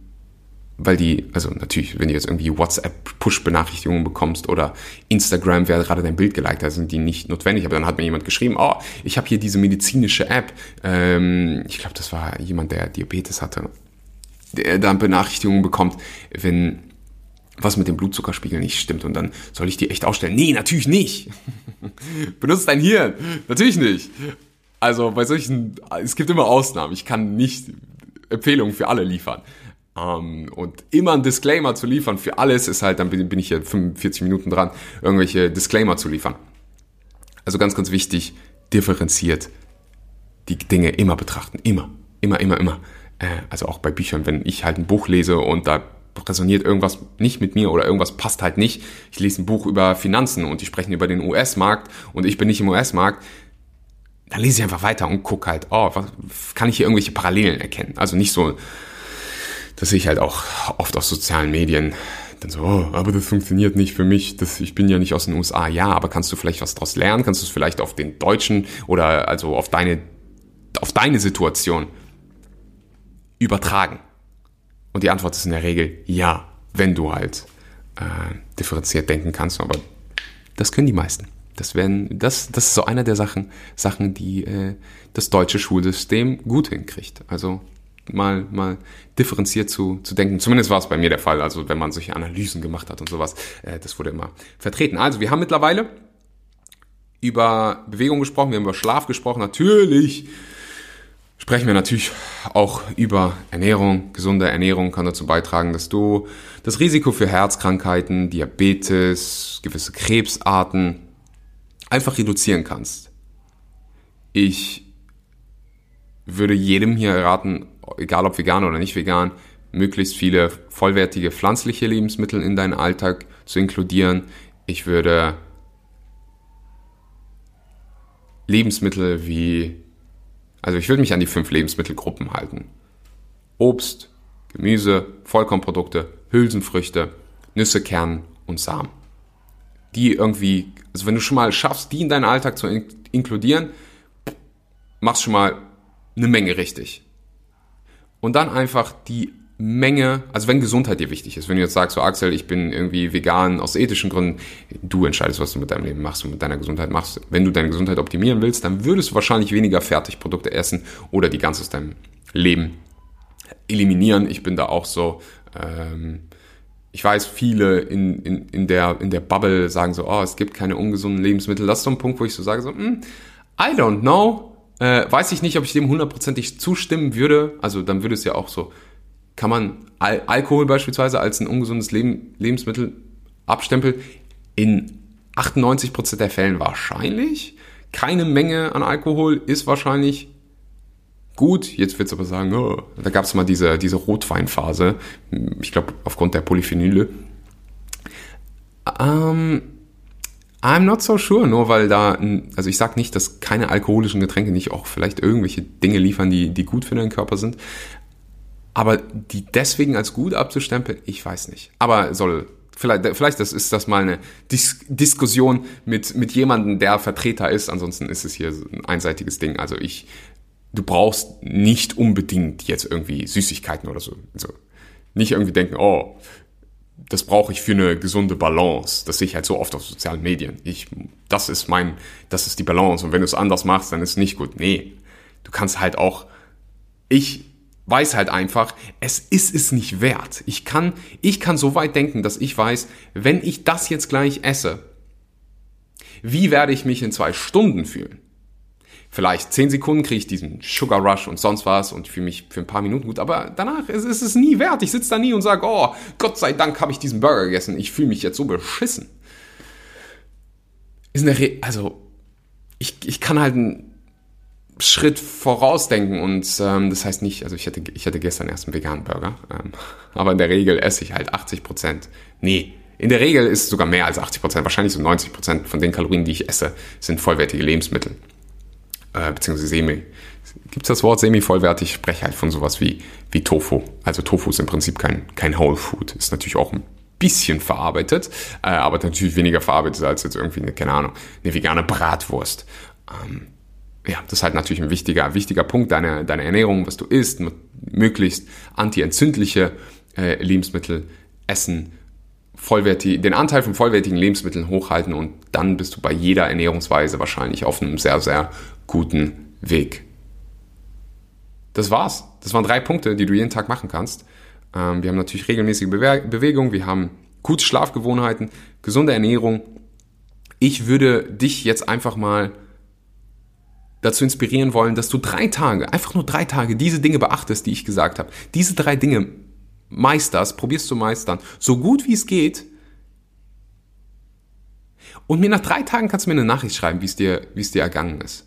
[SPEAKER 1] weil die, also natürlich, wenn du jetzt irgendwie WhatsApp-Push-Benachrichtigungen bekommst oder Instagram, wer gerade dein Bild geliked hat, sind die nicht notwendig. Aber dann hat mir jemand geschrieben, oh, ich habe hier diese medizinische App. Ähm, ich glaube, das war jemand, der Diabetes hatte. der dann Benachrichtigungen bekommt, wenn was mit dem Blutzuckerspiegel nicht stimmt und dann soll ich die echt ausstellen. Nee, natürlich nicht. Benutzt dein Hirn. Natürlich nicht. Also bei solchen, es gibt immer Ausnahmen. Ich kann nicht Empfehlungen für alle liefern. Um, ähm, und immer ein Disclaimer zu liefern für alles ist halt, dann bin ich hier 45 Minuten dran, irgendwelche Disclaimer zu liefern. Also ganz, ganz wichtig, differenziert die Dinge immer betrachten. Immer. Immer, immer, immer. Äh, also auch bei Büchern, wenn ich halt ein Buch lese und da resoniert irgendwas nicht mit mir oder irgendwas passt halt nicht. Ich lese ein Buch über Finanzen und die sprechen über den US-Markt und ich bin nicht im US-Markt. Dann lese ich einfach weiter und gucke halt, oh, was, kann ich hier irgendwelche Parallelen erkennen? Also nicht so, dass ich halt auch oft aus sozialen Medien dann so, oh, aber das funktioniert nicht für mich, das, ich bin ja nicht aus den USA. Ja, aber kannst du vielleicht was daraus lernen? Kannst du es vielleicht auf den Deutschen oder also auf deine, auf deine Situation übertragen? Und die Antwort ist in der Regel ja, wenn du halt äh, differenziert denken kannst. Aber das können die meisten. Das, werden, das, das ist so einer der Sachen, Sachen die äh, das deutsche Schulsystem gut hinkriegt. Also mal, mal differenziert zu, zu denken. Zumindest war es bei mir der Fall. Also wenn man solche Analysen gemacht hat und sowas, äh, das wurde immer vertreten. Also wir haben mittlerweile über Bewegung gesprochen, wir haben über Schlaf gesprochen. Natürlich sprechen wir natürlich auch über Ernährung. Gesunde Ernährung kann dazu beitragen, dass du das Risiko für Herzkrankheiten, Diabetes, gewisse Krebsarten einfach reduzieren kannst. Ich würde jedem hier raten, egal ob vegan oder nicht vegan, möglichst viele vollwertige pflanzliche Lebensmittel in deinen Alltag zu inkludieren. Ich würde Lebensmittel wie also ich würde mich an die fünf Lebensmittelgruppen halten. Obst, Gemüse, Vollkornprodukte, Hülsenfrüchte, Nüsse, Kern und Samen. Die irgendwie, also wenn du schon mal schaffst, die in deinen Alltag zu inkludieren, machst schon mal eine Menge richtig. Und dann einfach die Menge, also wenn Gesundheit dir wichtig ist, wenn du jetzt sagst, so Axel, ich bin irgendwie vegan aus ethischen Gründen, du entscheidest, was du mit deinem Leben machst und mit deiner Gesundheit machst. Wenn du deine Gesundheit optimieren willst, dann würdest du wahrscheinlich weniger Fertigprodukte essen oder die ganz aus deinem Leben eliminieren. Ich bin da auch so, ähm, ich weiß, viele in, in, in, der, in der Bubble sagen so, oh, es gibt keine ungesunden Lebensmittel. Das ist so ein Punkt, wo ich so sage, so, mm, I don't know. Äh, weiß ich nicht, ob ich dem hundertprozentig zustimmen würde. Also dann würde es ja auch so kann man Al Alkohol beispielsweise als ein ungesundes Leben, Lebensmittel abstempeln? In 98% der Fällen wahrscheinlich. Keine Menge an Alkohol ist wahrscheinlich gut. Jetzt wird es aber sagen, oh, da gab es mal diese, diese Rotweinphase. Ich glaube, aufgrund der Polyphenyle. Ähm, I'm not so sure, nur weil da, also ich sage nicht, dass keine alkoholischen Getränke nicht auch vielleicht irgendwelche Dinge liefern, die, die gut für deinen Körper sind. Aber die deswegen als gut abzustempeln, ich weiß nicht. Aber soll, vielleicht, vielleicht das ist das mal eine Dis Diskussion mit, mit jemandem, der Vertreter ist. Ansonsten ist es hier ein einseitiges Ding. Also ich, du brauchst nicht unbedingt jetzt irgendwie Süßigkeiten oder so. Also nicht irgendwie denken, oh, das brauche ich für eine gesunde Balance. Das sehe ich halt so oft auf sozialen Medien. Ich, das ist mein, das ist die Balance. Und wenn du es anders machst, dann ist es nicht gut. Nee. Du kannst halt auch, ich weiß halt einfach, es ist es nicht wert. Ich kann, ich kann so weit denken, dass ich weiß, wenn ich das jetzt gleich esse, wie werde ich mich in zwei Stunden fühlen? Vielleicht zehn Sekunden kriege ich diesen Sugar Rush und sonst was und fühle mich für ein paar Minuten gut, aber danach ist, ist es nie wert. Ich sitze da nie und sage, oh, Gott sei Dank habe ich diesen Burger gegessen. Ich fühle mich jetzt so beschissen. Ist eine Re also ich, ich kann halt ein Schritt vorausdenken und ähm, das heißt nicht, also ich hatte, ich hatte gestern erst einen veganen Burger, ähm, aber in der Regel esse ich halt 80 Prozent. Nee, in der Regel ist es sogar mehr als 80 Prozent, wahrscheinlich so 90 Prozent von den Kalorien, die ich esse, sind vollwertige Lebensmittel, äh, beziehungsweise semi. Gibt es das Wort semi-vollwertig? Ich spreche halt von sowas wie, wie Tofu. Also Tofu ist im Prinzip kein, kein Whole Food, ist natürlich auch ein bisschen verarbeitet, äh, aber natürlich weniger verarbeitet als jetzt irgendwie eine, keine Ahnung, eine vegane Bratwurst. Ähm, ja, das ist halt natürlich ein wichtiger, wichtiger Punkt deiner, deiner Ernährung, was du isst, möglichst antientzündliche äh, Lebensmittel essen, vollwertig, den Anteil von vollwertigen Lebensmitteln hochhalten und dann bist du bei jeder Ernährungsweise wahrscheinlich auf einem sehr, sehr guten Weg. Das war's. Das waren drei Punkte, die du jeden Tag machen kannst. Ähm, wir haben natürlich regelmäßige Bewe Bewegung, wir haben gute Schlafgewohnheiten, gesunde Ernährung. Ich würde dich jetzt einfach mal dazu inspirieren wollen, dass du drei Tage, einfach nur drei Tage, diese Dinge beachtest, die ich gesagt habe. Diese drei Dinge meisterst, probierst zu meistern, so gut wie es geht. Und mir nach drei Tagen kannst du mir eine Nachricht schreiben, wie es dir, wie es dir ergangen ist.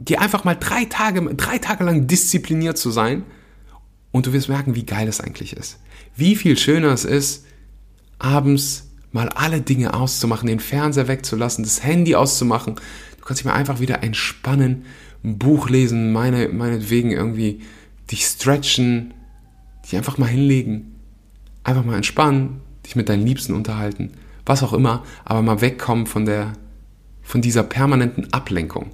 [SPEAKER 1] Dir einfach mal drei Tage, drei Tage lang diszipliniert zu sein und du wirst merken, wie geil es eigentlich ist. Wie viel schöner es ist, abends mal alle Dinge auszumachen, den Fernseher wegzulassen, das Handy auszumachen. Du kannst dich mal einfach wieder entspannen, ein Buch lesen, meine, meinetwegen irgendwie dich stretchen, dich einfach mal hinlegen, einfach mal entspannen, dich mit deinen Liebsten unterhalten, was auch immer, aber mal wegkommen von der, von dieser permanenten Ablenkung.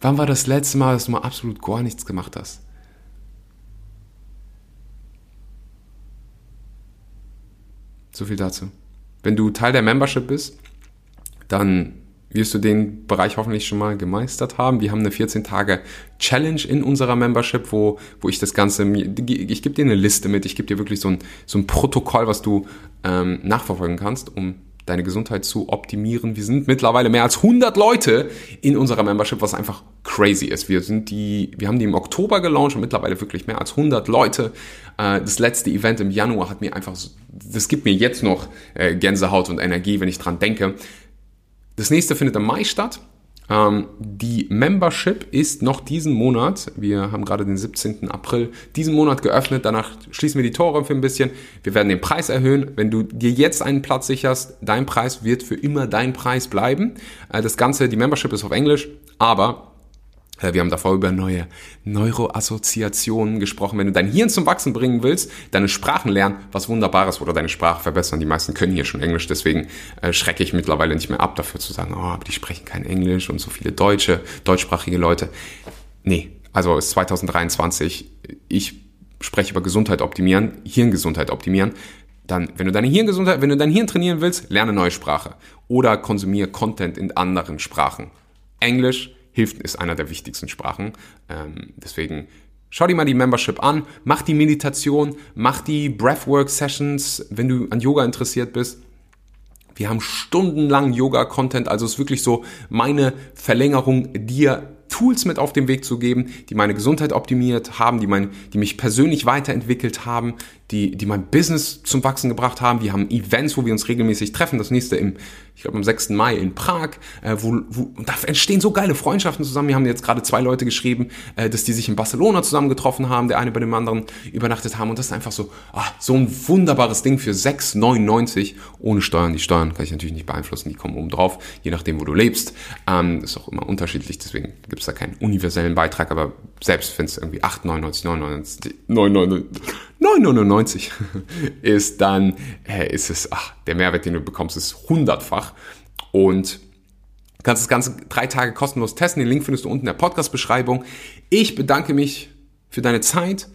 [SPEAKER 1] Wann war das letzte Mal, dass du mal absolut gar nichts gemacht hast? So viel dazu. Wenn du Teil der Membership bist, dann wirst du den Bereich hoffentlich schon mal gemeistert haben. Wir haben eine 14 Tage Challenge in unserer Membership, wo, wo ich das Ganze, ich gebe dir eine Liste mit, ich gebe dir wirklich so ein, so ein Protokoll, was du ähm, nachverfolgen kannst, um deine Gesundheit zu optimieren. Wir sind mittlerweile mehr als 100 Leute in unserer Membership, was einfach crazy ist. Wir sind die, wir haben die im Oktober gelauncht und mittlerweile wirklich mehr als 100 Leute. Äh, das letzte Event im Januar hat mir einfach, das gibt mir jetzt noch äh, Gänsehaut und Energie, wenn ich dran denke. Das nächste findet im Mai statt. Ähm, die Membership ist noch diesen Monat, wir haben gerade den 17. April, diesen Monat geöffnet. Danach schließen wir die Tore für ein bisschen. Wir werden den Preis erhöhen. Wenn du dir jetzt einen Platz sicherst, dein Preis wird für immer dein Preis bleiben. Äh, das Ganze, die Membership ist auf Englisch, aber wir haben davor über neue Neuroassoziationen gesprochen. Wenn du dein Hirn zum Wachsen bringen willst, deine Sprachen lernen, was Wunderbares oder deine Sprache verbessern. Die meisten können hier schon Englisch, deswegen äh, schrecke ich mittlerweile nicht mehr ab, dafür zu sagen, oh, aber die sprechen kein Englisch und so viele Deutsche, deutschsprachige Leute. Nee, also ist 2023. Ich spreche über Gesundheit optimieren, Hirngesundheit optimieren. Dann, wenn du deine Hirngesundheit, wenn du dein Hirn trainieren willst, lerne neue Sprache oder konsumiere Content in anderen Sprachen. Englisch, hilft, ist einer der wichtigsten Sprachen. Ähm, deswegen schau dir mal die Membership an, mach die Meditation, mach die Breathwork-Sessions, wenn du an Yoga interessiert bist. Wir haben stundenlang Yoga-Content, also es ist wirklich so meine Verlängerung, dir Tools mit auf den Weg zu geben, die meine Gesundheit optimiert haben, die, mein, die mich persönlich weiterentwickelt haben, die, die mein Business zum Wachsen gebracht haben. Wir haben Events, wo wir uns regelmäßig treffen. Das nächste im, ich glaube, am 6. Mai in Prag. Äh, wo, wo, und da entstehen so geile Freundschaften zusammen. Wir haben jetzt gerade zwei Leute geschrieben, äh, dass die sich in Barcelona zusammen getroffen haben, der eine bei dem anderen übernachtet haben. Und das ist einfach so, ah, so ein wunderbares Ding für 6,99 ohne Steuern. Die Steuern kann ich natürlich nicht beeinflussen, die kommen oben drauf, je nachdem, wo du lebst. Ähm, ist auch immer unterschiedlich, deswegen gibt es da keinen universellen Beitrag, aber selbst wenn es irgendwie 8,99, 99, 99, 9,99 ist, dann äh, ist es, ach, der Mehrwert, den du bekommst, ist hundertfach. Und kannst das Ganze drei Tage kostenlos testen. Den Link findest du unten in der Podcast-Beschreibung. Ich bedanke mich für deine Zeit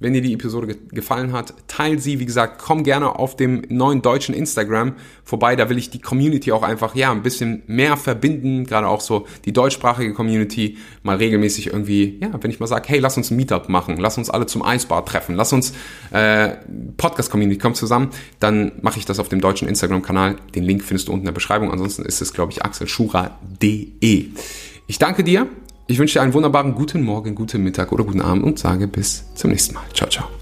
[SPEAKER 1] wenn dir die Episode gefallen hat, teil sie. Wie gesagt, komm gerne auf dem neuen deutschen Instagram vorbei. Da will ich die Community auch einfach, ja, ein bisschen mehr verbinden. Gerade auch so die deutschsprachige Community mal regelmäßig irgendwie, ja, wenn ich mal sage, hey, lass uns ein Meetup machen. Lass uns alle zum Eisbar treffen. Lass uns, äh, Podcast-Community kommt zusammen. Dann mache ich das auf dem deutschen Instagram-Kanal. Den Link findest du unten in der Beschreibung. Ansonsten ist es, glaube ich, axelschura.de. Ich danke dir ich wünsche dir einen wunderbaren guten Morgen, guten Mittag oder guten Abend und sage bis zum nächsten Mal. Ciao, ciao.